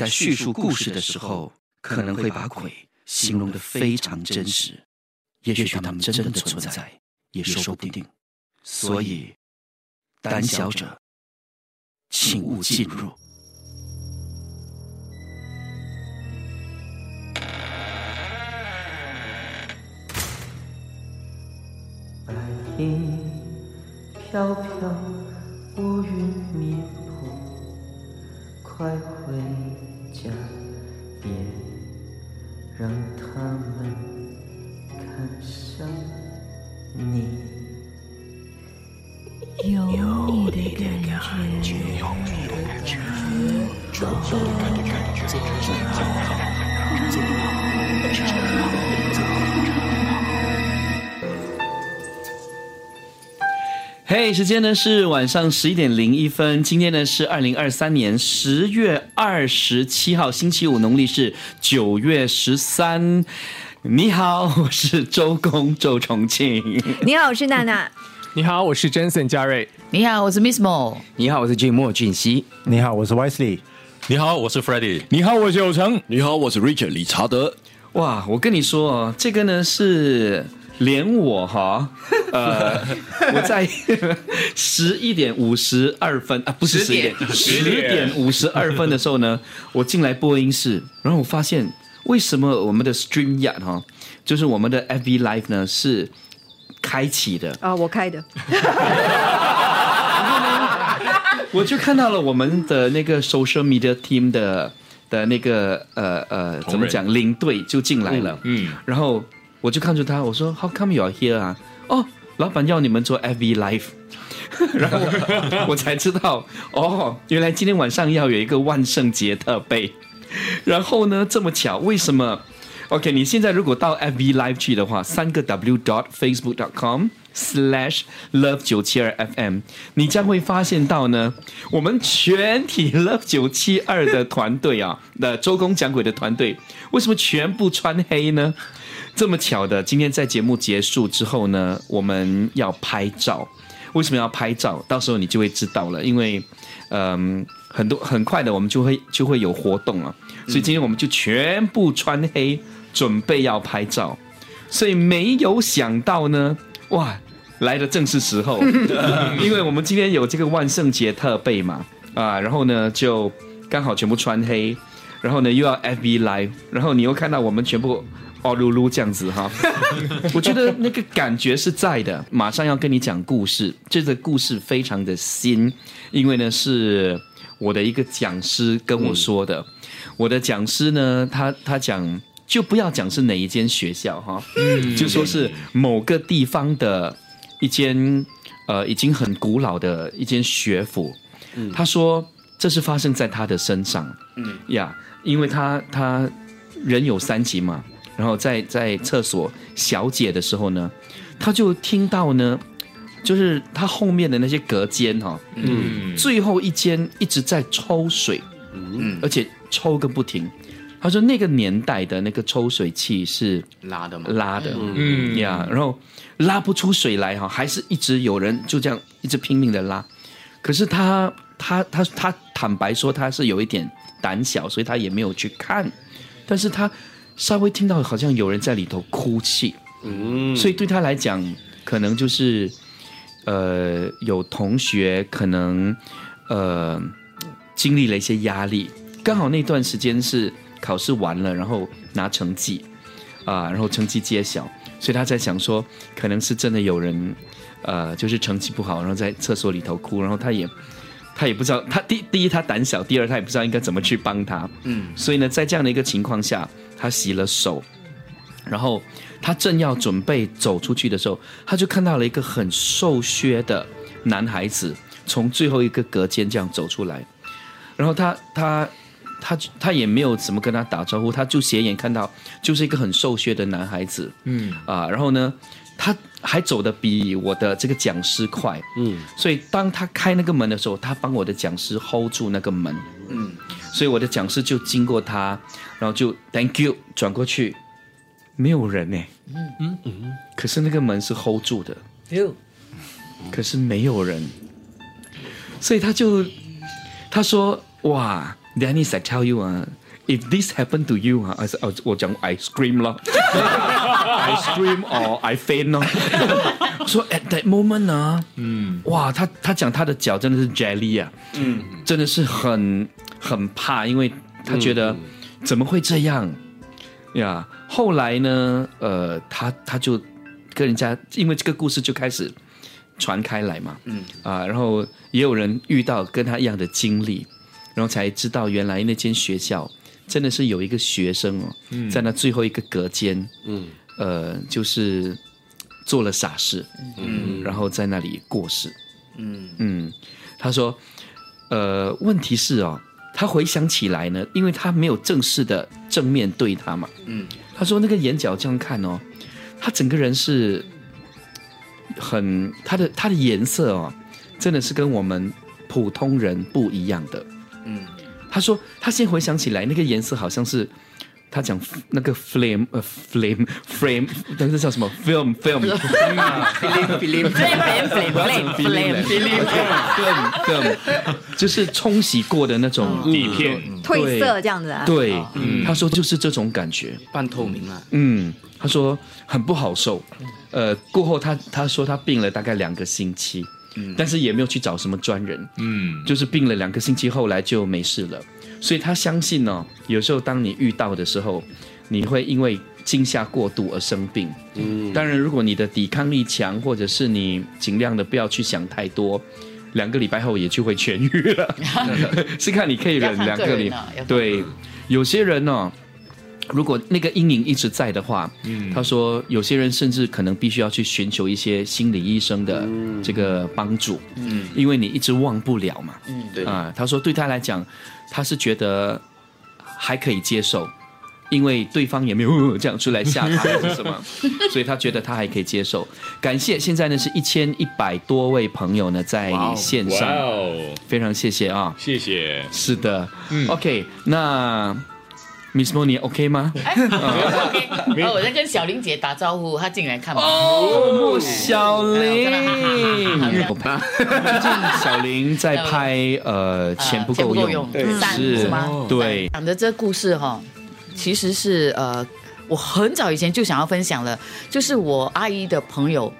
在叙述故事的时候，可能会把鬼形容的非常真实，也许他们真的存在，也说不定。所以，胆小者，请勿进入。白衣飘飘，乌云密布，快让他们看向你。有你的感觉。嘿时间呢是晚上十一点零一分，今天呢是二零二三年十月二十七号，星期五，农历是九月十三。你好，我是周公周重庆。你好，我是娜娜。你好，我是 Jensen 嘉瑞。你好，我是 Miss Mo。你好，我是俊莫俊熙。你好，我是 Wesley。你好，我是 Freddie。你好，我是有成。你好，我是 Richard 理查德。哇，我跟你说哦，这个呢是连我哈，呃，我在十一点五十二分啊，不是十点，十点五十二分的时候呢，我进来播音室，然后我发现为什么我们的 Stream Yard 哈，就是我们的 FB Live 呢是开启的，啊，我开的。我就看到了我们的那个 social media team 的的那个呃呃怎么讲领队就进来了，嗯，然后我就看着他，我说 How come you are here 啊？哦，老板要你们做 FV live，然后我才知道 哦，原来今天晚上要有一个万圣节特备，然后呢这么巧，为什么？OK，你现在如果到 FV live 去的话，三个 W dot Facebook dot com。slash love 九七二 FM，你将会发现到呢，我们全体 love 九七二的团队啊，那周公讲鬼的团队，为什么全部穿黑呢？这么巧的，今天在节目结束之后呢，我们要拍照。为什么要拍照？到时候你就会知道了。因为，嗯，很多很快的，我们就会就会有活动了。所以今天我们就全部穿黑，准备要拍照。所以没有想到呢，哇！来的正是时候，因为我们今天有这个万圣节特备嘛，啊，然后呢就刚好全部穿黑，然后呢又要 FB Live，然后你又看到我们全部哦噜噜这样子哈，我觉得那个感觉是在的。马上要跟你讲故事，这个故事非常的新，因为呢是我的一个讲师跟我说的，我的讲师呢他他讲就不要讲是哪一间学校哈，就说是某个地方的。一间呃已经很古老的一间学府，他说这是发生在他的身上，嗯。呀，因为他他人有三急嘛，然后在在厕所小解的时候呢，他就听到呢，就是他后面的那些隔间哈，嗯，最后一间一直在抽水，嗯，而且抽个不停。他说那个年代的那个抽水器是拉的嘛？拉的，嗯呀，然后。拉不出水来哈，还是一直有人就这样一直拼命的拉。可是他他他他坦白说他是有一点胆小，所以他也没有去看。但是他稍微听到好像有人在里头哭泣，嗯，所以对他来讲，可能就是呃有同学可能呃经历了一些压力，刚好那段时间是考试完了，然后拿成绩。啊，然后成绩揭晓。所以他在想说，可能是真的有人，呃，就是成绩不好，然后在厕所里头哭，然后他也，他也不知道，他第第一他胆小，第二他也不知道应该怎么去帮他，嗯，所以呢，在这样的一个情况下，他洗了手，然后他正要准备走出去的时候，他就看到了一个很瘦削的男孩子从最后一个隔间这样走出来，然后他他。他他也没有怎么跟他打招呼，他就斜眼看到就是一个很瘦削的男孩子，嗯。啊，然后呢，他还走的比我的这个讲师快，嗯，所以当他开那个门的时候，他帮我的讲师 hold 住那个门，嗯，所以我的讲师就经过他，然后就 thank you 转过去，没有人呢，嗯嗯嗯，可是那个门是 hold 住的，有，可是没有人，所以他就他说哇。Dennis I tell you 啊，if this happened to you 啊，我我讲 I scream 咯，I scream or I faint 咯。说 at that moment 呢，嗯，哇，他他讲他的脚真的是 jelly 啊，嗯，真的是很很怕，因为他觉得怎么会这样？呀？后来呢，呃，他他就跟人家，因为这个故事就开始传开来嘛，嗯。啊，然后也有人遇到跟他一样的经历，然后才知道原来那间学校真的是有一个学生哦，在那最后一个隔间，嗯，呃，就是做了傻事，嗯，然后在那里过世，嗯。嗯，他说，呃，问题是哦，他回想起来呢，因为他没有正式的正面对他嘛，嗯，他说那个眼角这样看哦，他整个人是很他的他的颜色哦，真的是跟我们普通人不一样的。嗯，他说他先回想起来，那个颜色好像是他讲那个 flame 呃 flame frame，那个叫什么？film film film film flame flame flame film film，就是冲洗过的那种底片，褪色这样子啊？对，他说就是这种感觉。半透明啊，嗯，他说很不好受。呃，过后他他说他病了大概两个星期，但是也没有去找什么专人，嗯，就是病了两个星期，后来就没事了。所以他相信呢，有时候当你遇到的时候，你会因为惊吓过度而生病。嗯，当然，如果你的抵抗力强，或者是你尽量的不要去想太多，两个礼拜后也就会痊愈了。是看你可以忍两个礼个人啊要看对，有些人呢、如果那个阴影一直在的话，嗯。他说有些人甚至可能必须要去寻求一些心理医生的这个帮助，嗯，因为你一直忘不了嘛，嗯，对啊，他说对他来讲，他是觉得还可以接受。因为对方也没有这样出来吓他还是什么，所以他觉得他还可以接受。感谢，现在呢是一千一百多位朋友呢在线哇上，哦，非常谢谢啊。谢谢。是的、嗯 o k 那 Miss Mo 你 OK 吗？哎，OK，然后我在跟小玲姐打招呼，她进来看嘛。哦，小玲，最近小玲在拍呃钱不够用，用，三是是吗？对，讲的这故事哈，其实是呃，我很早以前就想要分享了，就是我阿姨的朋友。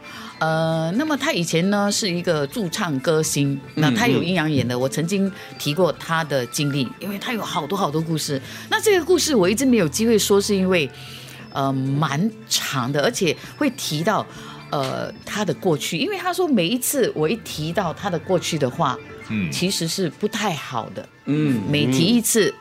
呃，那么他以前呢是一个驻唱歌星，那他有阴阳眼的，我曾经提过他的经历，因为他有好多好多故事。那这个故事我一直没有机会说，是因为呃蛮长的，而且会提到呃他的过去，因为他说每一次我一提到他的过去的话，嗯，其实是不太好的，嗯，每提一次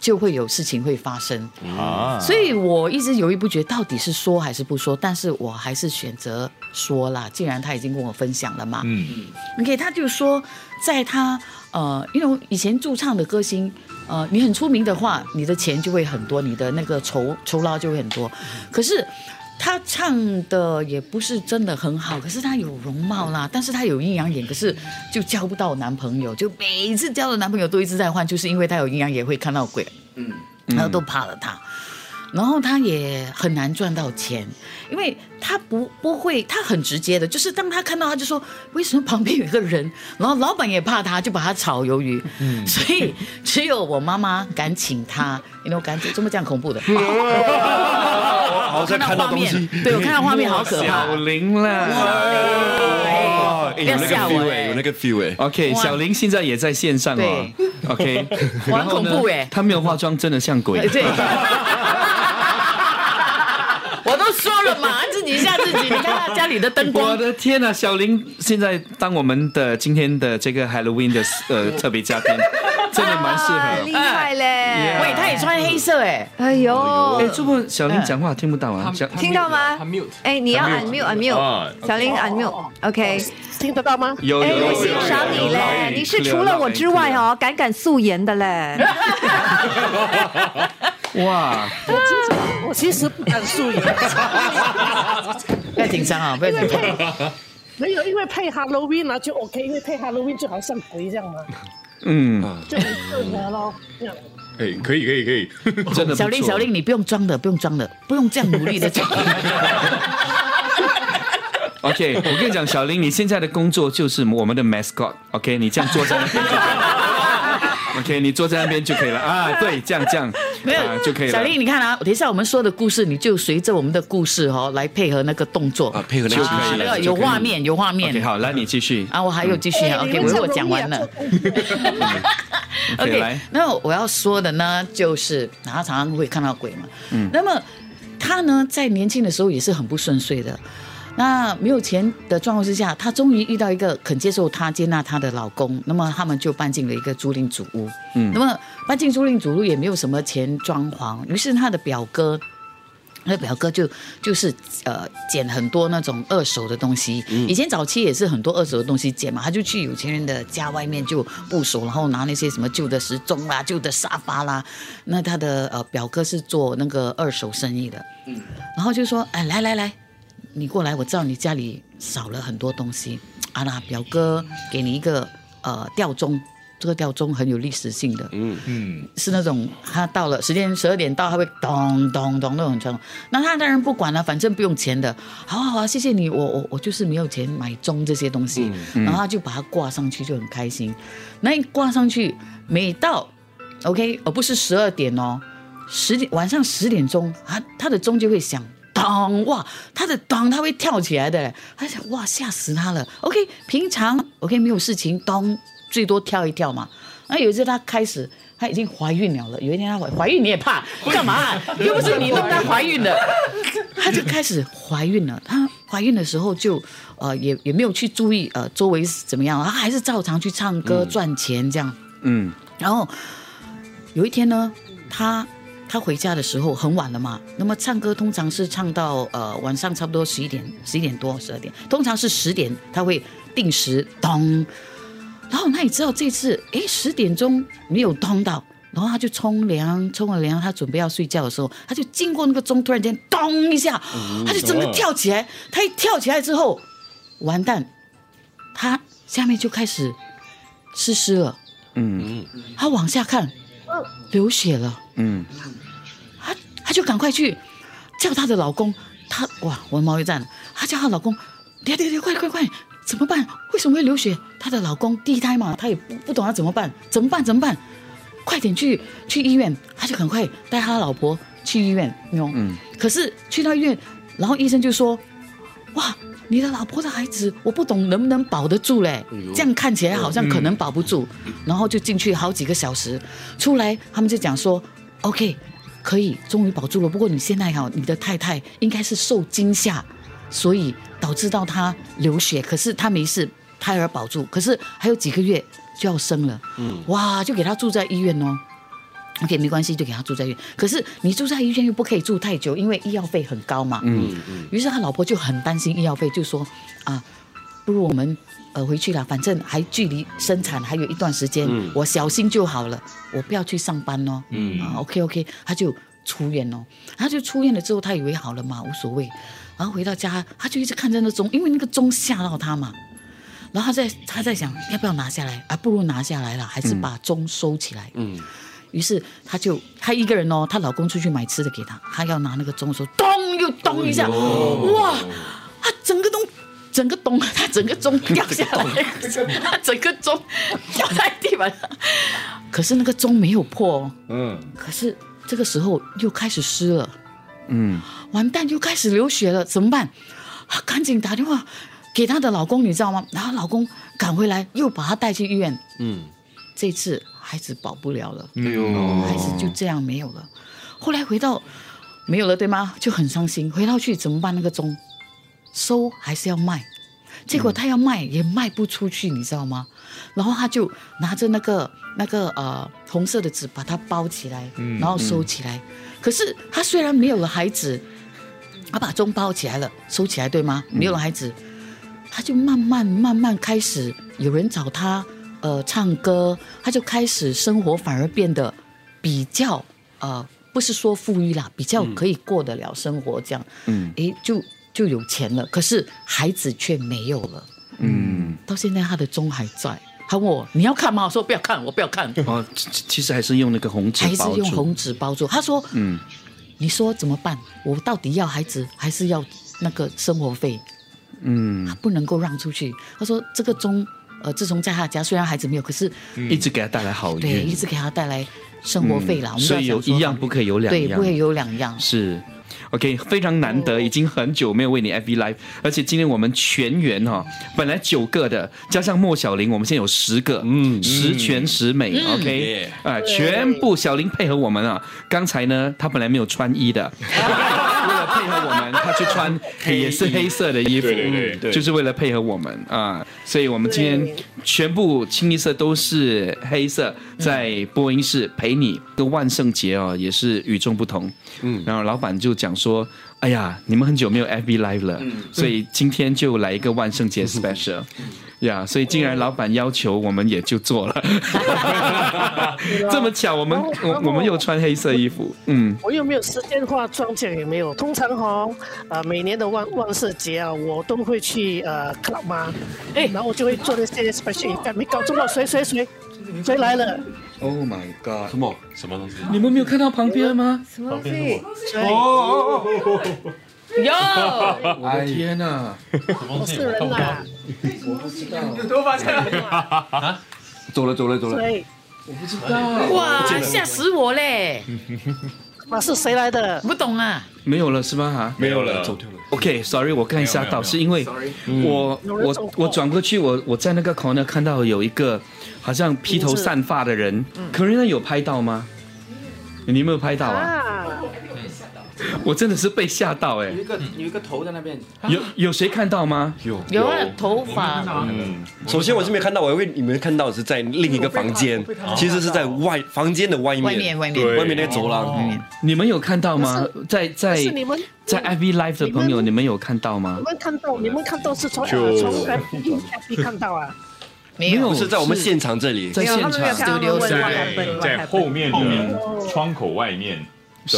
就会有事情会发生，啊，所以我一直犹豫不决，到底是说还是不说，但是我还是选择说啦，既然他已经跟我分享了嘛，嗯，OK，他就说，在他呃，因为以前驻唱的歌星，呃，你很出名的话，你的钱就会很多，你的那个酬酬劳就会很多。可是他唱的也不是真的很好，可是他有容貌啦，但是他有阴阳眼，可是就交不到男朋友，就每一次交的男朋友都一直在换，就是因为他有阴阳眼会看到鬼，嗯，然后都怕了他。然后他也很难赚到钱，因为他不不会，他很直接的，就是当他看到他就说，为什么旁边有一个人，然后老板也怕他，就把他炒鱿鱼，嗯 所以只有我妈妈敢请他，你 know 敢这么这样恐怖的，好像看到画面东西，，对我看到画面好可怕小，玲啦。哦，哎有那个不要吓我 feel 哎哎，有那个 feel 哎，OK，小玲现在也在线上哦。OK，我很然后呢恐怖哎她没有化妆，真的像鬼。对。我都说了嘛，自己吓自己。你看他家里的灯光我，的天呐、小玲现在当我们的今天的这个 Halloween 的呃特别嘉宾，真的蛮适合。厉害嘞！喂，他也穿黑色哎，哎呦。哎，，这不小林讲话听不到啊？小听到吗？他 mute，哎，你要 unmute 啊 unmute，小林 unmute，OK，听得到吗？哎，有有有我欣赏你嘞，你是除了我之外哦，敢敢素颜的嘞。哇，我其实不敢素颜，不要紧张啊，不要紧张。没有，因为配 Halloween 啊就 OK，因为配 Halloween 就好像鬼这样嘛，嗯，就很适合咯。这样哎，可以可以可以，真的不错小玲，小玲，你不用装的，不用装的，不用这样努力的 讲。OK，我跟你讲，小林，你现在的工作就是我们的 mascot。OK，你这样坐在那边就可以了。OK，你坐在那边就可以了啊。对，这样这样没有、啊就可以了。小丽，你看啊，等一下我们说的故事，你就随着我们的故事哦来配合那个动作啊配合那个就可以了啊有画面，有画面。OK，好，来你继续。啊，我还有继续啊、哎 OK，我讲完了。OK，来那我要说的呢，就是他常常会看到鬼嘛。嗯，那么他呢，在年轻的时候也是很不顺遂的。那没有钱的状况之下，她终于遇到一个肯接受她、接纳她的老公，那么他们就搬进了一个租赁主屋。嗯，那么搬进租赁主屋也没有什么钱装潢，于是她的表哥。那表哥就就是呃捡很多那种二手的东西，以前早期也是很多二手的东西捡嘛，他就去有钱人的家外面就部署，然后拿那些什么旧的时钟啦、旧的沙发啦。那他的呃表哥是做那个二手生意的，嗯然后就说哎来来来，你过来，我知道你家里少了很多东西啊啦，表哥给你一个呃吊钟。这个吊钟很有历史性的，嗯嗯，是那种他到了时间十二点到，他会咚咚咚那种钟。那他当然不管了，反正不用钱的。好啊好啊，谢谢你，我我我就是没有钱买钟这些东西，然后他就把它挂上去，就很开心。那一挂上去，每到 OK，而不是十二点哦，十点晚上十点钟，啊他的钟就会响。当哇，他的咚他会跳起来的，他想哇吓死他了。OK，平常 OK 没有事情，咚最多跳一跳嘛。那有一次他开始，她已经怀孕了了。有一天她怀怀孕你也怕干嘛、又不是你弄她怀孕的，她就开始怀孕了。她怀孕的时候就呃也也没有去注意呃周围是怎么样，她还是照常去唱歌赚钱这样。嗯然后有一天呢，他他回家的时候很晚了嘛，那么唱歌通常是唱到呃晚上差不多十一点、十一点多、十二点，通常是十点他会定时咚，然后那你知道这次哎十点钟没有咚到。然后他就冲凉，冲了凉，他准备要睡觉的时候，他就经过那个钟，突然间咚一下，他就整个跳起来。他一跳起来之后，完蛋，他下面就开始湿湿了。嗯他往下看，流血了，嗯她她就赶快去叫她的老公，她哇，我的毛又站了，她叫她老公，爹爹爹，快快快，怎么办？为什么会流血？她的老公第一胎嘛，她也不不懂要怎么办，怎么办？怎么办？快点去去医院，他就赶快带她老婆去医院？嗯可是去到医院，然后医生就说，哇。你的老婆的孩子，我不懂能不能保得住嘞？这样看起来好像可能保不住，然后就进去好几个小时，出来他们就讲说，OK，可以，终于保住了。不过你现在哈，你的太太应该是受惊吓，所以导致到她流血，可是她没事，胎儿保住，可是还有几个月就要生了，嗯，哇，就给她住在医院哦。OK，没关系，就给他住在医院。可是你住在医院又不可以住太久，因为医药费很高嘛。嗯于是他老婆就很担心医药费，就说啊，不如我们呃回去了，反正还距离生产还有一段时间，我小心就好了，我不要去上班哦。嗯啊，OK OK，他就出院哦，他就出院了之后，他以为好了嘛，无所谓。然后回到家，他就一直看着那钟，因为那个钟吓到他嘛。然后他在他在想要不要拿下来啊？不如拿下来了，还是把钟收起来。嗯。于是他就他一个人哦，她老公出去买吃的给她，她要拿那个钟的时候，咚又咚一下，哇，她整个钟整个咚，她整个钟掉下来，他整个钟掉在地板上，可是那个钟没有破哦，嗯，可是这个时候又开始湿了，嗯完蛋，又开始流血了，怎么办？啊，赶紧打电话给她的老公，你知道吗？然后老公赶回来，又把她带去医院，嗯，这次孩子保不了了。哎呦，孩子就这样没有了。后来回到没有了，对吗？就很伤心。回到去怎么办？那个钟收还是要卖？结果他要卖也卖不出去，你知道吗？然后他就拿着那个那个呃红色的纸把它包起来，然后收起来。可是他虽然没有了孩子，他把钟包起来了，收起来，对吗？没有了孩子，他就慢慢慢慢开始有人找他呃唱歌，他就开始生活反而变得比较呃不是说富裕啦，比较可以过得了生活这样，嗯诶就就有钱了，可是孩子却没有了，嗯，到现在他的钟还在。他问我你要看吗？我说不要看，我不要看，哦，其其实还是用那个红纸还是用红纸包住。他说嗯你说怎么办？我到底要孩子还是要那个生活费？嗯他不能够让出去。他说这个钟呃，自从在他家，虽然孩子没有，可是一直给他带来好运对，一，直给他带来生活费啦。我们所以有一样不可以有两对，样，不可以有两样。是，OK，非常难得，已经很久没有为你 FB Live，而且今天我们全员哈、本来九个的，加上莫小玲，我们现在有十个，嗯，十全十美、o k 啊、全部小玲配合我们啊。刚才呢，她本来没有穿衣的，配合我们，他去穿也是黑色的衣服，对对就是为了配合我们啊。所以我们今天全部清一色都是黑色，在播音室陪你。这万圣节哦，也是与众不同。嗯，然后老板就讲说：“哎呀，你们很久没有 FB Live 了，所以今天就来一个万圣节 special。”呀，所以竟然老板要求，我们也就做了。这么巧，我们我我们又穿黑色衣服，嗯，我又没有时间化妆，这样也没有。通常哈、呃，每年的万万圣节啊，我都会去呃 club 嘛，哎，然后我就会做那些 special event。没搞错了，谁谁谁谁来了？Oh my god！什么什么东西？你们没有看到旁边吗？什么东西？谁？有，我的天哪！我是人啦，走了走了走了。谁？哇，吓死我嘞！那，是谁来的？不懂啊，没有了是吧？哈，没有了，走掉了。OK，sorry，、我看一下到，是因为我我我转过去，我我在那个 corner 看到有一个好像披头散发的人，可人有拍到吗？你有没有拍到啊？啊，我真的是被吓到哎、有一个有一个头在那边，有有谁看到吗？有。有啊，头发，嗯。首先我是没看到，我以为你们看到的是在另一个房间，其实是在外房间的外面，外面外面，外面那个走廊。嗯你们有看到吗？在在是你们在 FB Live 的朋友，你们有看到吗？你？们看到，你们看到是从就呃从 IV 看到啊？没有。不是在我们现场这里，在现没有，他们没有场看到，他们问在在后面的窗口外面，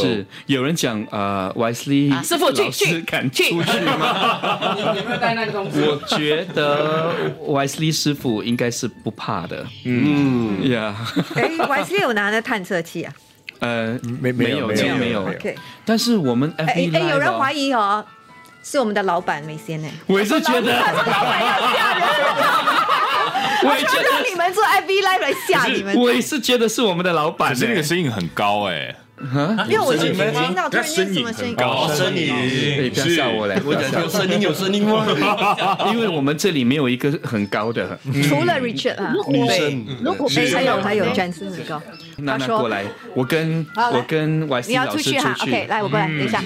是有人讲呃，Wisely 啊师傅去去敢出去吗？你有没有带那个东西？我觉得 Wisely 师傅应该是不怕的，嗯，呀，哎，，Wesley 有拿那探测器啊。呃，没没有，这个没有。OK，但是我们哎哎，有人怀疑，哦，是我们的老板没先呢。我也是觉得，我也觉让得，你们做 FB Live 来吓你们。我也是觉得是我们的老板可是那个欸。声音很高哎，因为我是声音听到突然间什么声音，声哎音，不要吓我嘞！我讲有声音有声音吗？因为我们这里没有一个很高的，除了 Richard 啊，女生，如果哎，还有还有没 j a n s 很高。娜娜过来，我跟我跟你 YC 要老师出去。哈？OK，来，我过来，等一下。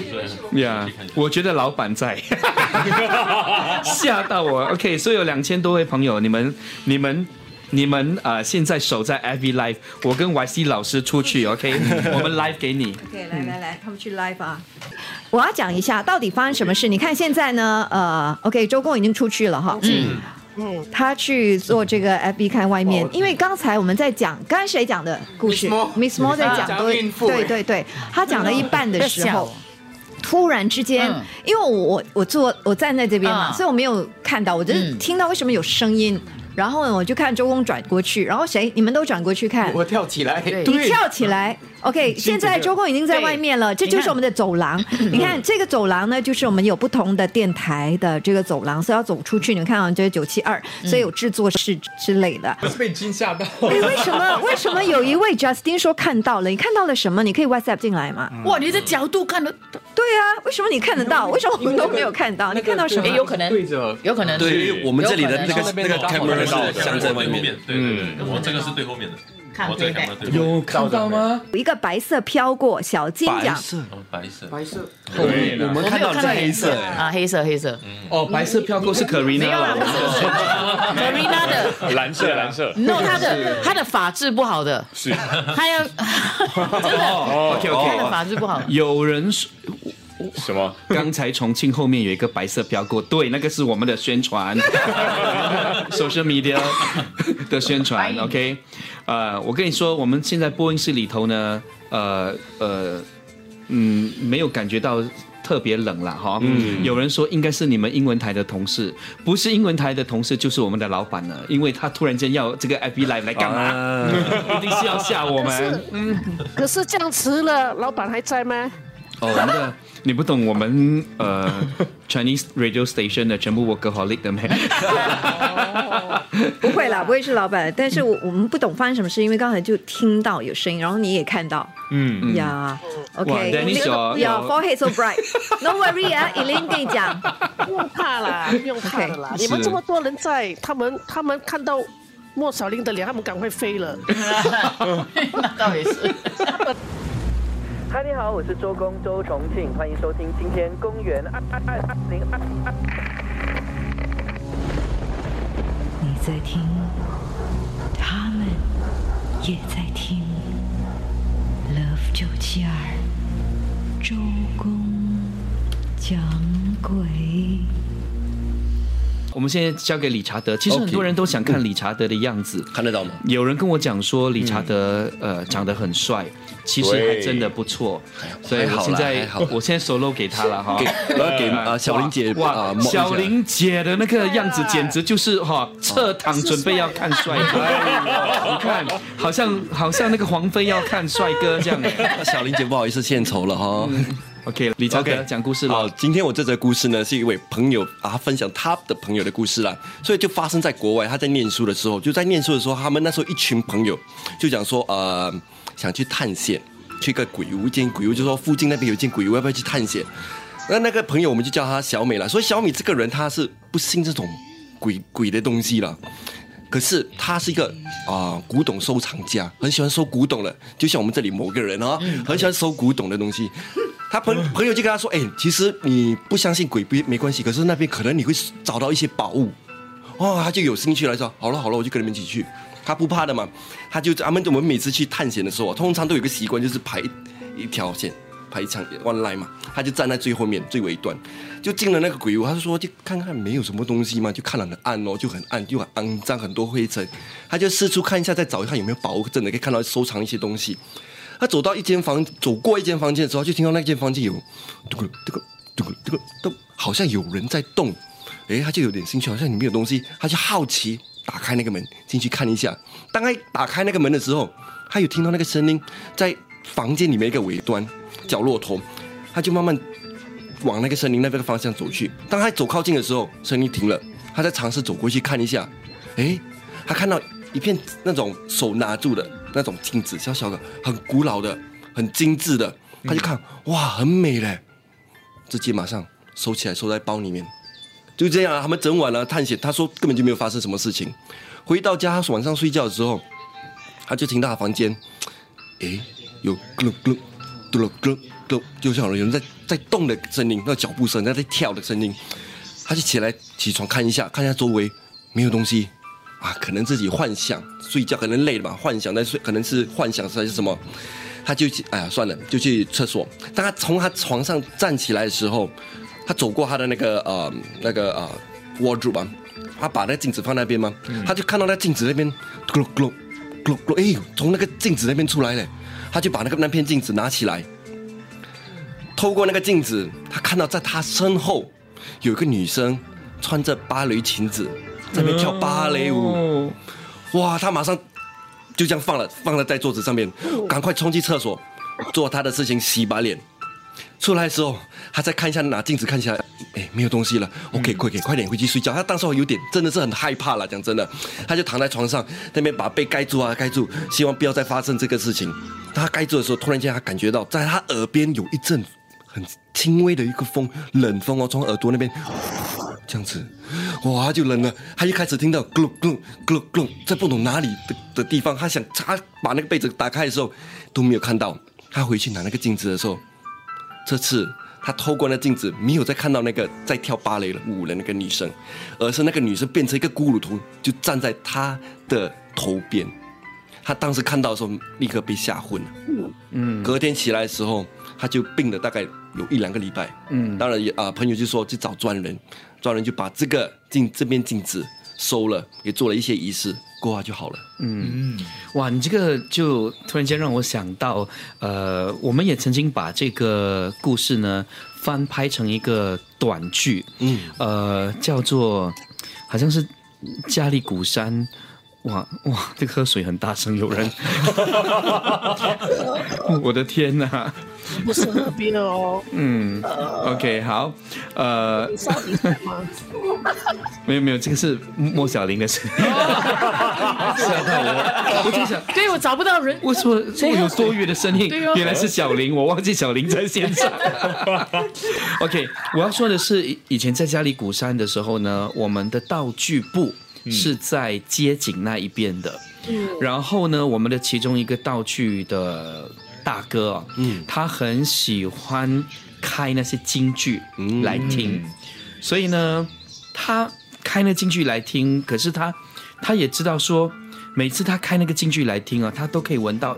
呀我觉得老板在，吓到我。OK，所以有两千多位朋友，你们你们你们呃，现在守在 FB Live，我跟 YC 老师出去，OK，我们 Live 给你。OK，来来来，他们去 live 啊！我要讲一下到底发生什么事。你看现在呢，呃，OK，周公已经出去了哈，嗯。嗯。他去做这个 FB 看外面，因为刚才我们在讲，刚才谁讲的故事？Miss Mo 在讲讲对对对对，他讲了一半的时候，突然之间嗯，因为我我我坐我站在这边嘛，嗯所以我没有看到，我就听到为什么有声音，然后呢，我就看周公转过去，然后谁？你们都转过去看，我跳起来，对你跳起来，OK。现在周公已经在外面了，这就是我们的走廊。你看这个走廊呢，就是我们有不同的电台的这个走廊，所以要走出去。你们看啊，这是九七二，所以有制作室之类的。我是被惊吓到。哎，为什么为什么有一位 Justin 说看到了？你看到了什么？你可以 WhatsApp 进来吗？哇，你的角度看的，对啊，为什么你看得到？为什么我们都没有看到？你看到什么哎，？有可能，对着有可能，对，因为我们这里的那个那个 camera 是镶在外面，对对对，我这个是对后面的，看有看到吗？有一个白色飘过，小金奖。白色，哦白色，白色，后面我们看到的是黑色，哎，啊，黑色黑色，哦，白色飘过是 Karina 没有啦，了。不是。Karina 的。蓝色蓝色，no，他的他的法质不好的，是。他要 真的，哦，OK 他 OK，的法质不好。有人说。什么？刚才重庆后面有一个白色飘过，对，那个是我们的宣传，social media 的宣传，OK，呃，我跟你说，我们现在播音室里头呢，呃呃，嗯，没有感觉到。特别冷了哈，嗯，有人说应该是你们英文台的同事，不是英文台的同事就是我们的老板了，因为他突然间要这个 FB Live 来干嘛？啊，一定是要吓我们。可是这样迟了，老板还在吗？哦，我们的你不懂我们呃 Chinese radio station 的全部 workaholic 的没？不会啦，不会是老板，但是我我们不懂发生什么事，因为刚才就听到有声音，然后你也看到，嗯呀哇，OK，Dennis 有呀有，forehead so bright，no worry 啊，Elaine 跟你讲，不用怕啦，不用怕的啦。你们这么多人在，他们他们看到莫小玲的脸，他们赶快飞了。那倒也是。嗨，你好，我是周公周重庆，欢迎收听今天公园二二二二零二二。你在听，他们也在听。Love 九七二，周公讲鬼。我们现在交给理查德。其实很多人都想看理查德的样子。看得到吗？有人跟我讲说理查德呃长得很帅，其实还真的不错，所以现在我现在 solo 给他了哈。给我要给啊小玲姐哇小玲姐的那个样子简直就是哈侧躺准备要看帅哥，你看好像好像那个黄飞要看帅哥这样哎。小玲姐不好意思献丑了哈。OK，理查德 OK 讲故事了好，今天我这则故事呢，是一位朋友啊分享他的朋友的故事啦，所以就发生在国外。他在念书的时候，就在念书的时候，他们那时候一群朋友就讲说，呃，想去探险，去一个鬼屋，一间鬼屋，就说附近那边有一间鬼屋，要不要去探险？那那个朋友我们就叫他小美了。所以小美这个人，她是不信这种鬼鬼的东西了。可是他是一个啊、古董收藏家，很喜欢收古董的，就像我们这里某个人啊，很喜欢收古董的东西。他朋朋友就跟他说：“哎、其实你不相信鬼不没关系，可是那边可能你会找到一些宝物。”哦，他就有兴趣来说：“好了好了，我就跟你们一起去。”他不怕的嘛，他就他们我们每次去探险的时候，通常都有个习惯，就是排一条线，排一场 one line 嘛，他就站在最后面最尾端，就进了那个鬼屋。他就说就看看没有什么东西嘛，就看了很暗哦，就很暗，就很肮脏，很多灰尘。他就四处看一下，再找一看有没有宝物，真的可以看到收藏一些东西。他走到一间房，走过一间房间的时候，就听到那间房间有这个这个这个这个都好像有人在动。诶，他就有点兴趣，好像里面有东西，他就好奇打开那个门进去看一下。当他打开那个门的时候，他有听到那个声音在房间里面一个尾端角落头，他就慢慢往那个声音那个方向走去。当他走靠近的时候，声音停了，他在尝试走过去看一下。诶，他看到一片那种手拿住的那种镜子，小小的，很古老的，很精致的，他就看，哇，很美嘞，直接马上收起来，收在包里面。就这样啊，他们整晚了探险，他说根本就没有发生什么事情。回到家，晚上睡觉的时候，他就听到他房间，哎，有咯咯咯咯咯咯，就像有人在在动的声音，那脚步声，在在跳的声音。他就起来起床看一下，看一下周围没有东西啊，可能自己幻想睡觉，可能累了吧，幻想在睡，可能是幻想还是什么。他就，哎呀，算了，就去厕所。当他从他床上站起来的时候，他走过他的那个呃那个呃 wardrobe 吧，他把那个镜子放那边嘛，他就看到那镜子那边咕噜咕噜咕噜咕噜，哎，从那个镜子那边出来了，他就把那个那片镜子拿起来，透过那个镜子，他看到在他身后有一个女生穿着芭蕾裙子在那边跳芭蕾舞，哇，他马上就这样放了，放了在桌子上面，赶快冲进厕所做他的事情，洗把脸。出来的时候，他再看一下拿镜子看一下，哎，没有东西了。OK，快点，快点回去睡觉。他当时有点真的是很害怕了，讲真的，他就躺在床上那边把被盖住啊，盖住，希望不要再发生这个事情。他盖住的时候，突然间他感觉到在他耳边有一阵很轻微的一个风，冷风哦，从耳朵那边这样子，哇，他就冷了。他一开始听到咕噜咕噜咕噜咕噜，在不懂哪里的的地方，他想他把那个被子打开的时候都没有看到。他回去拿那个镜子的时候，这次他透过那镜子，没有再看到那个在跳芭蕾舞的那个女生，而是那个女生变成一个骷髅头，就站在他的头边。他当时看到的时候，立刻被吓昏了。嗯，隔天起来的时候，他就病了大概有一两个礼拜。嗯，当然也啊、朋友就说去找专人，专人就把这个镜这面镜子收了，也做了一些仪式，过啊就好了。嗯。哇，你这个就突然间让我想到，呃，我们也曾经把这个故事呢翻拍成一个短剧，嗯，呃，叫做好像是加利古山哇哇，这个喝水很大声，有人，我的天哪！不是喝冰哦。嗯，OK，好，呃？没有没有，这个是莫小玲的声音，吓到我，我就想，对我找不到人，我说我有多余的声音原来是小玲，我忘记小玲在线上。OK，我要说的是，以以前在家里鼓山的时候呢，我们的道具部是在街景那一边的，然后呢，我们的其中一个道具的大哥啊，嗯，他很喜欢开那些京剧来听，所以呢，他开那京剧来听，可是他他也知道说，每次他开那个京剧来听啊，他都可以闻到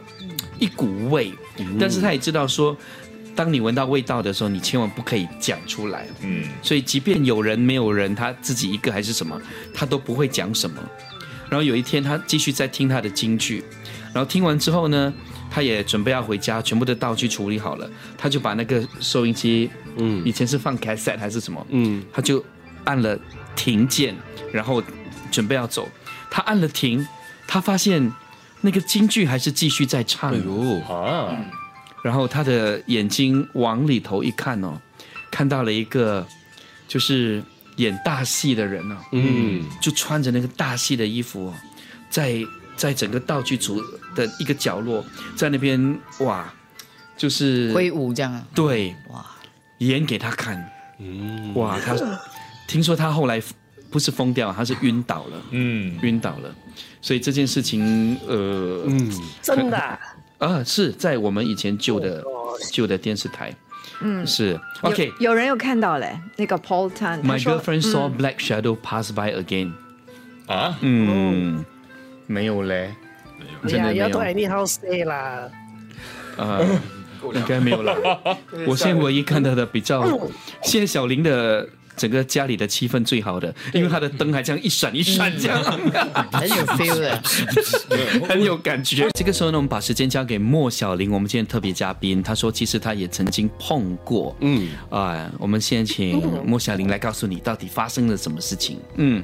一股味，但是他也知道说，当你闻到味道的时候，你千万不可以讲出来。嗯，所以即便有人没有人，他自己一个还是什么，他都不会讲什么。然后有一天，他继续在听他的京剧，然后听完之后呢，他也准备要回家，全部的道具处理好了，他就把那个收音机，嗯，以前是放 cassette 还是什么，嗯，他就按了停键，然后准备要走。他按了停，他发现那个京剧还是继续在唱。哎呦啊！然后他的眼睛往里头一看哦，看到了一个就是演大戏的人哦，嗯，就穿着那个大戏的衣服、哦，在在整个道具组的一个角落，在那边哇，就是挥舞这样。啊，对哇，演给他看，嗯，哇，他听说他后来不是疯掉，他是晕倒了，嗯，晕倒了，所以这件事情，呃，嗯，真的啊、啊，是在我们以前旧的旧的电视台，嗯，是 OK。有人有看到嘞，那个 Paul Tan，My girlfriend saw black shadow pass by again。啊，嗯，没有嘞，真的没有。要都 anyhow say 啦。啊，应该没有了。我现在唯一看到的比较，现在小林的整个家里的气氛最好的，因为他的灯还这样一闪一闪这样，很有 feel 的。很有感觉。这个时候呢，我们把时间交给莫小玲，我们今天特别嘉宾，他说其实他也曾经碰过，嗯啊，我们现在请 莫小玲来告诉你到底发生了什么事情。嗯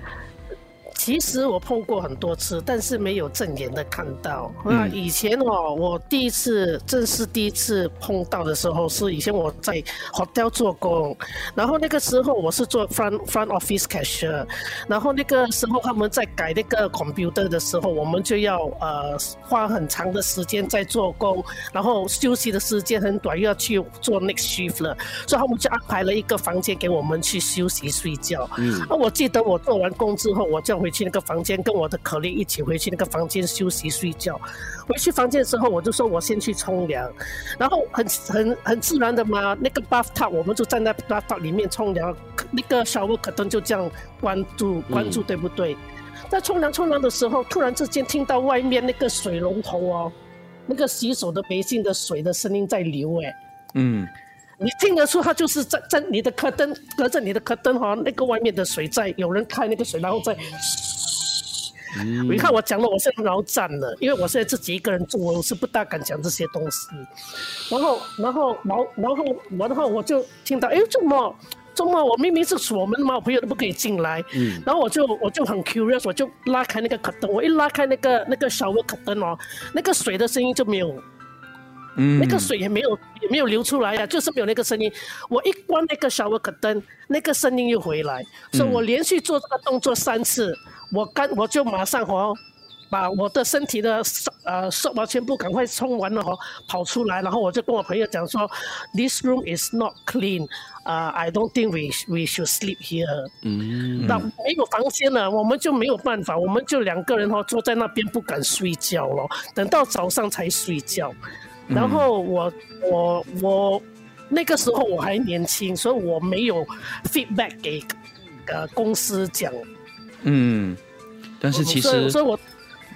其实我碰过很多次，但是没有正眼的看到。那以前哦，我第一次正式第一次碰到的时候，是以前我在 hotel 做工，然后那个时候我是做 front front office cashier，然后那个时候他们在改那个 computer 的时候，我们就要呃花很长的时间在做工，然后休息的时间很短，又要去做 next shift 了，所以他们就安排了一个房间给我们去休息睡觉。嗯，那我记得我做完工之后，我就回去那个房间，跟我的可丽一起回去那个房间休息睡觉。回去房间的时候，我就说我先去冲凉，然后很很很自然的嘛，那个 bathtub 我们就站在 bathtub 里面冲凉，那个 shower curtain 就这样关住关住，对不对？在冲凉冲凉的时候，突然之间听到外面那个水龙头哦，那个洗手的杯性的水的声音在流，哎，嗯你听得出他就是在在你的客灯隔着你的客灯哈，那个外面的水在有人开那个水，然后在。你看我讲了，我现在脑战了，因为我现在自己一个人住，我是不大敢讲这些东西。然后，然后，然后，然后，然后我就听到，哎，怎么，怎么，我明明是锁门嘛，我朋友都不可以进来。嗯。然后我就我就很 curious，我就拉开那个客灯，我一拉开那个那个小的客灯哦，那个水的声音就没有嗯，那个水也没有也没有流出来呀、就是没有那个声音。我一关那个小的可灯，那个声音又回来，所以我连续做这个动作三次，我干我就马上哦，把我的身体的呃手毛全部赶快冲完了哦，跑出来，然后我就跟我朋友讲说，This room is not clean，啊、i don't think we we should sleep here。嗯，那没有房间了，我们就没有办法，我们就两个人哦坐在那边不敢睡觉了，等到早上才睡觉。然后我我我那个时候我还年轻，所以我没有 feedback 给呃公司讲。嗯，但是其实所以我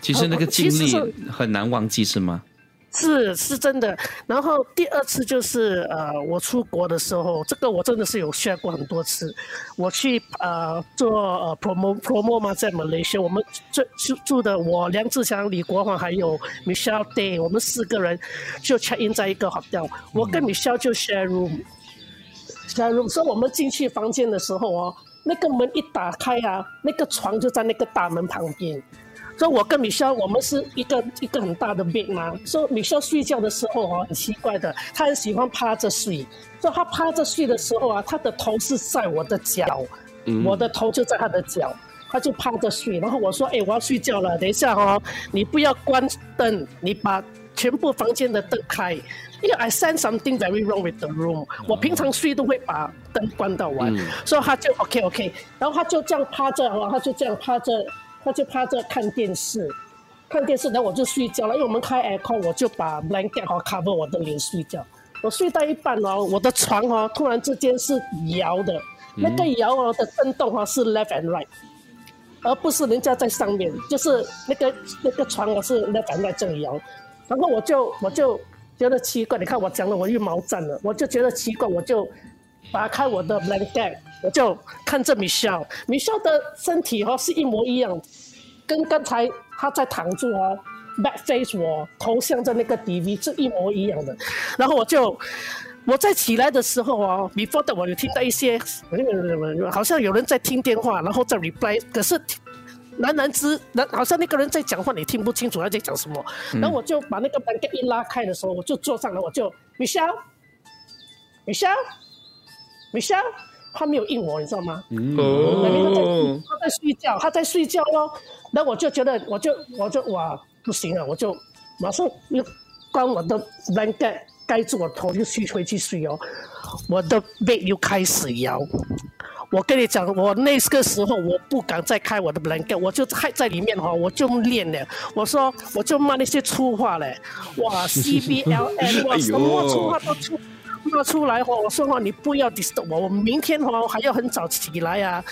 其实那个经历很难忘记是吗？是是真的。然后第二次就是呃，我出国的时候，这个我真的是有 share 过很多次。我去呃做呃 promo promo 嘛，在 Malaysia，我们住住住的我梁志强、李国煌还有 Michelle Day，我们四个人就 check in 在一个 hotel，我跟 Michelle 就 share room。share room，所以我们进去房间的时候哦，那个门一打开啊，那个床就在那个大门旁边。所以我跟米肖我们是一个一个很大的 bed 嘛。所以米肖睡觉的时候哦，很奇怪的，他很喜欢趴着睡。所以他趴着睡的时候啊，他的头是在我的脚，我的头就在他的脚，他就趴着睡。然后我说：“哎，我要睡觉了，等一下哦，你不要关灯，你把全部房间的灯开。”因为 I sense something very wrong with the room。我平常睡都会把灯关到完，所以他就 OK OK，然后他就这样趴着，然后他就这样趴着，他就趴着看电视，看电视，然后我就睡觉了。因为我们开 aircon，我就把 blanket 和 cover 我的脸睡觉。我睡到一半哦，我的床哦，突然之间是摇的，那个摇哦的震动哈是 left and right，而不是人家在上面，就是那个那个床哦是 left and right 这里摇，然后我就我就觉得奇怪，你看我讲了我又毛站了，我就觉得奇怪，我就打开我的 blanket，我就看着 Michelle，Michelle 的身体哦是一模一样，跟刚才他在躺住哦。back face 我头向着那个 DV 是一模一样的，然后我就我在起来的时候哦，before 的我有听到一些，好像有人在听电话，然后在 reply，可是喃喃之，那好像那个人在讲话，你听不清楚他在讲什么。然后我就把那个 blanket 一拉开的时候，我就坐上了，我就 Michelle，Michelle，Michelle，他没有应我，你知道吗？哦，他在睡觉，他在睡觉喽。那我就觉得，我就我就哇。不行了，我就马上又关我的 blanket 盖住我头，就睡回去睡哦。我的 bed 又开始摇。我跟你讲，我那个时候我不敢再开我的 blanket，我就还在里面哈，我就练了。我说，我就骂那些粗话嘞，哇，C B L N，哇，什么粗话都出骂出来哈。我说话你不要 disturb 我，我明天哈还要很早起来啊，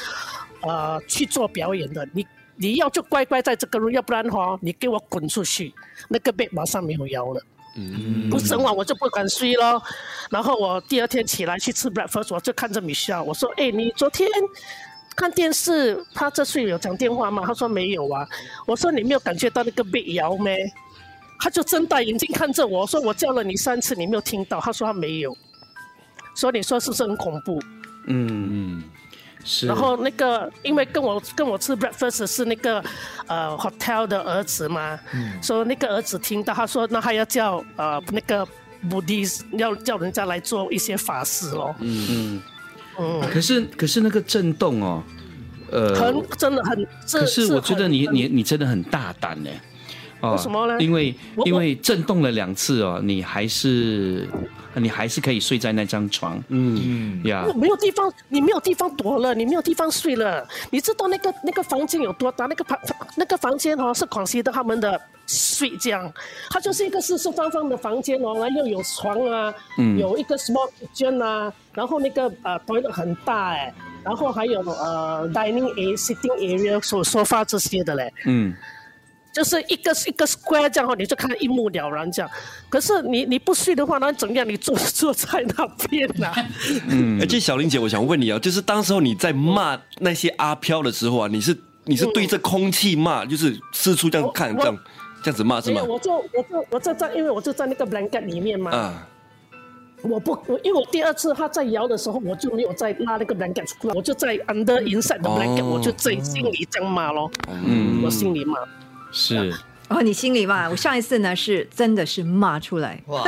呃，去做表演的。你。你要就乖乖在这个 room，要不然话，你给我滚出去，那个 bed 马上没有摇了。嗯，不整晚我就不敢睡咯。然后我第二天起来去吃 breakfast，我就看着米笑，我说：“哎，你昨天看电视他这睡有讲电话吗？”他说：“没有啊。”我说：“你没有感觉到那个 bed 摇没？”他就睁大眼睛看着我说：“我叫了你三次，你没有听到？”他说：“他没有。”所以你说是不是很恐怖？嗯嗯。是然后那个，因为跟我跟我吃 breakfast 是那个，呃，hotel 的儿子嘛，说那个儿子听到，他说那他要叫呃那个 Buddhist 要叫人家来做一些法事咯。嗯嗯嗯。可是可是那个震动哦，呃，很真的很。可是我觉得你你你真的很大胆呢。为什么呢？因为因为震动了两次哦，你还是你还是可以睡在那张床。嗯呀，没有地方，你没有地方躲了，你没有地方睡了。你知道那个那个房间有多大？那个房那个房间哦，是广西的他们的睡觉，它就是一个四四方方的房间哦，然后又有床啊，有一个 small kitchen 啊，然后那个呃 toilet 很大哎，然后还有呃 dining area、sitting area、所沙发这些的嘞。嗯。就是一个一个 square 这样哈，你就看一目了然这样。可是你你不睡的话，那怎样？你坐坐在那边呐？嗯。而且小玲姐，我想问你啊，就是当时候你在骂那些阿飘的时候啊，你是你是对着空气骂，就是四处这样看这样这样子骂是吗？我就我就我就在，因为我就在那个 blanket 里面嘛。啊。我不，我因为我第二次他在摇的时候，我就没有再拉那个 blanket 出来，我就在 under inside the blanket，我就在心里这样骂咯。嗯。我心里骂。是。哦，你心里骂我上一次呢是真的是骂出来。哇，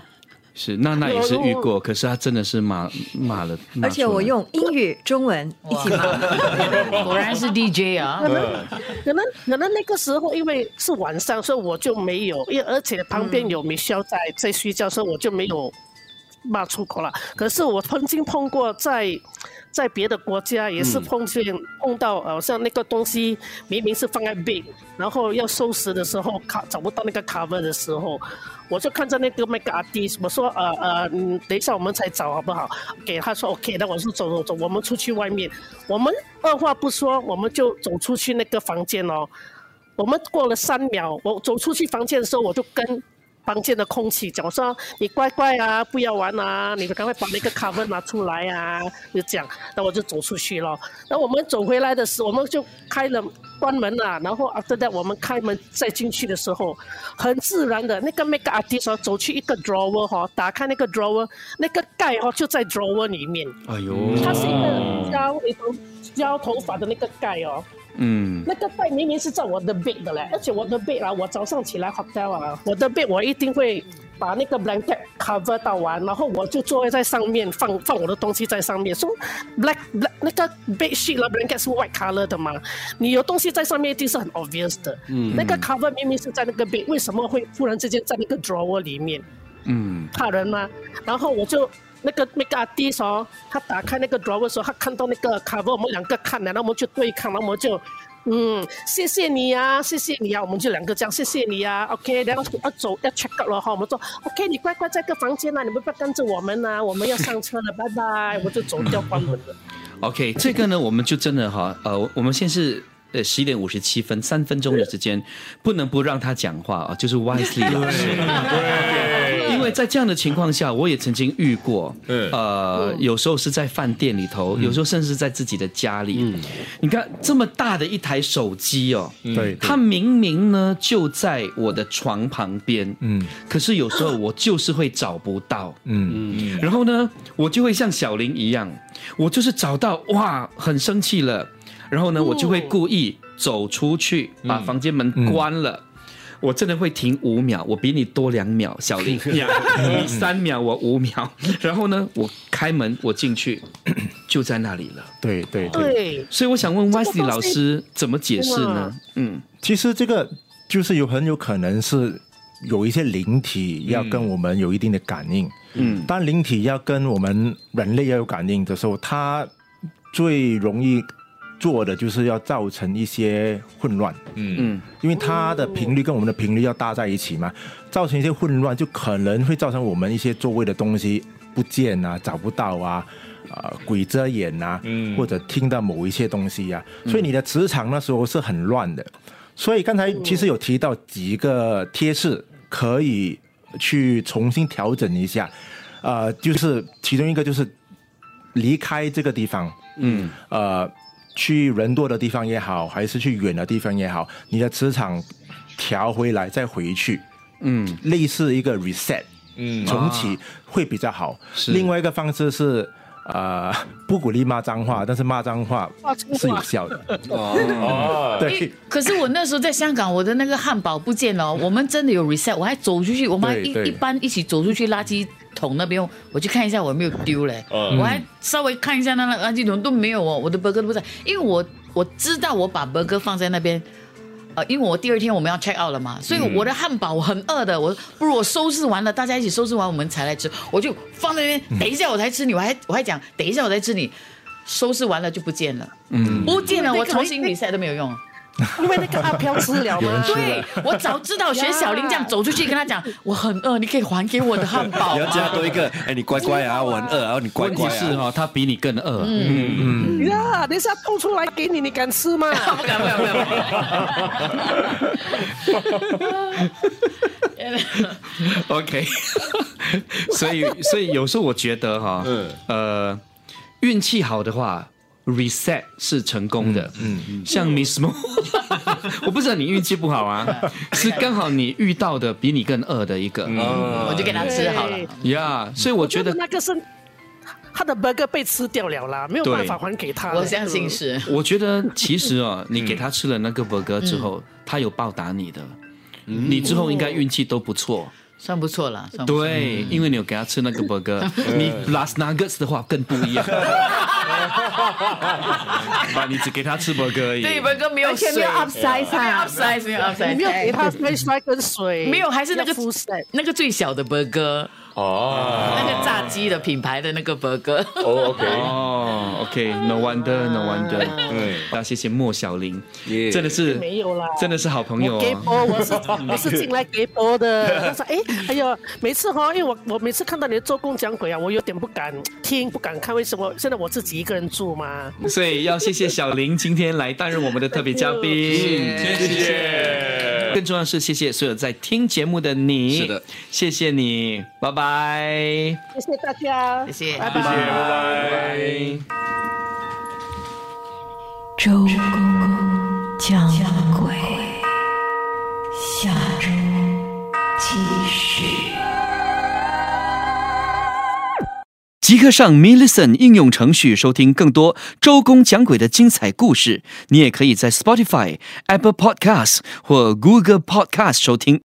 是娜娜也是遇过，可是她真的是骂骂了，而且我用英语中文一起骂，果然是 DJ 啊，可能可能可能那个时候因为是晚上，所以我就没有，因为而且旁边有米肖在在睡觉，所以我就没有骂出口了。可是我曾经碰过在。在别的国家也是碰见碰到，好像那个东西明明是放在被然后要收拾的时候卡找不到那个 cover 的时候，我就看着那个 make artist，我说呃呃，等一下我们才找好不好？给他说 OK，那我是走走走，我们出去外面，我们二话不说，我们就走出去那个房间哦。我们过了三秒，我走出去房间的时候，我就跟。房间的空气讲说你乖乖啊，不要玩啊，你赶快把那个卡分拿出来啊，就这样，那我就走出去了。那我们走回来的时候，我们就开了关门了，然后 after that 我们开门再进去的时候，很自然的那个 make artist 走去一个 drawer 哈，打开那个 drawer，那个盖哈就在 drawer 里面。哎呦，它是一个胶头胶头发的那个盖哦。嗯，那个袋明明是在我的 bed 的嘞，而且我的 bed 啊，我早上起来 hotel 啊，我的 bed 我一定会把那个 blanket cover 到完，然后我就坐在上面放放我的东西在上面。说 black black 那个 bed sheet 啦 blanket 是 white color 的嘛，你有东西在上面一定是很 obvious 的。嗯，那个 cover 明明是在那个 bed，为什么会忽然之间在那个 drawer 里面？嗯，怕人吗？然后我就那个那个阿弟说，他打开那个 drawer 的时候，他看到那个 cover，我们两个看了，然后我们就对抗，然后我们就。嗯，谢谢你呀，谢谢你呀，我们就两个这样谢谢你呀，OK，然后要走要 check out 了哈，我们说 OK，你乖乖在个房间呐，你们不要跟着我们呐，我们要上车了，拜拜，我就走掉关门了。OK，这个呢，我们就真的哈，呃，我们现在是呃十一点五十七分，三分钟的时间，不能不让他讲话啊，就是 Wisely 老师。在这样的情况下，我也曾经遇过，呃，有时候是在饭店里头，有时候甚至在自己的家里。嗯。你看这么大的一台手机哦，对它明明呢就在我的床旁边，嗯，可是有时候我就是会找不到，嗯。然后呢，我就会像小林一样，我就是找到哇，很生气了，然后呢，我就会故意走出去，把房间门关了。我真的会停五秒，我比你多两秒，小林，你三秒，我五秒。然后呢，我开门，我进去，就在那里了。对对对，所以我想问这个 Wesley 东西老师怎么解释呢？嗯，其实这个就是有很有可能是有一些灵体要跟我们有一定的感应。嗯当灵体要跟我们人类要有感应的时候，它最容易做的就是要造成一些混乱。嗯。嗯。因为它的频率跟我们的频率要搭在一起嘛，造成一些混乱，就可能会造成我们一些座位的东西不见啊，找不到啊，呃，鬼遮眼啊，或者听到某一些东西啊，所以你的磁场那时候是很乱的。所以刚才其实有提到几个贴士可以去重新调整一下，呃，就是其中一个就是离开这个地方，嗯，呃，去人多的地方也好，还是去远的地方也好，你的磁场调回来再回去，嗯，类似一个 reset，嗯重启会比较好。是另外一个方式是。呃，不鼓励骂脏话，但是骂脏话是有效的。哦，对，可是我那时候在香港，我的那个汉堡不见了，我们真的有 reset，我还走出去，我们还一一般一起走出去垃圾桶那边，我去看一下我有没有丢嘞，嗯。我还稍微看一下那那垃圾桶都没有哦，我的 burger 都不在，因为我我知道我把 burger 放在那边。呃，因为我第二天我们要 check out 了嘛，所以我的汉堡我很饿的，我不如我收拾完了，大家一起收拾完我们才来吃，我就放在那边，等一下我才吃你，我还我还讲等一下我才吃你，收拾完了就不见了，嗯，不见了，我重新 reset 都没有用。因为那个阿飘吃了吗？对，我早知道学小林这样走出去跟他讲，我很饿，你可以还给我的汉堡你要加多一个，哎，你乖乖啊，我很饿，然后你乖问题乖啊。是哈，他比你更饿。嗯嗯呀，等一下吐出来给你，你敢吃吗？不敢不敢不敢。OK，所以所以有时候我觉得哈，呃，运气好的话，reset 是成功的。嗯，像 Miss Mo，我不知道你运气不好啊，是刚好你遇到的比你更饿的一个。我就给他吃好了。呀，所以我觉得那个是他的 burger 被吃掉了啦，没有办法还给他。我相信是。我觉得其实哦，你给他吃了那个 burger 之后，他有报答你的，你之后应该运气都不错。算不错了，算不错对，因为你有给他吃那个 burger，你 last nuggets 的话更不一样。把你只给他吃 burger 而已。对，burger 没有水，而且没有 upsize 啊没有 upsize，没有 upsize，你没有给他 french fry 跟水，没有，还是那个要 full set 那个最小的 burger，哦那个炸鸡的品牌的那个 burger。哦，OK，哦，OK，No wonder，No wonder。对，要谢谢莫小玲，耶真的是没有啦，真的是好朋友给哦。播，我是我是进来给播的。他说：“哎，哎呦，每次哈，因为我我每次看到你的做工讲鬼啊，我有点不敢听，不敢看。为什么？现在我自己一个人住嘛。所以要谢谢小玲今天来担任我们的特别嘉宾，谢谢。更重要的是谢谢所有在听节目的你，是的，谢谢你，拜拜。谢谢大家，谢谢拜谢谢，拜拜。周公讲鬼，下周继续。即刻上 Me Listen 应用程序收听更多周公讲鬼的精彩故事。你也可以在 Spotify、Apple Podcasts 或 Google Podcast 收听。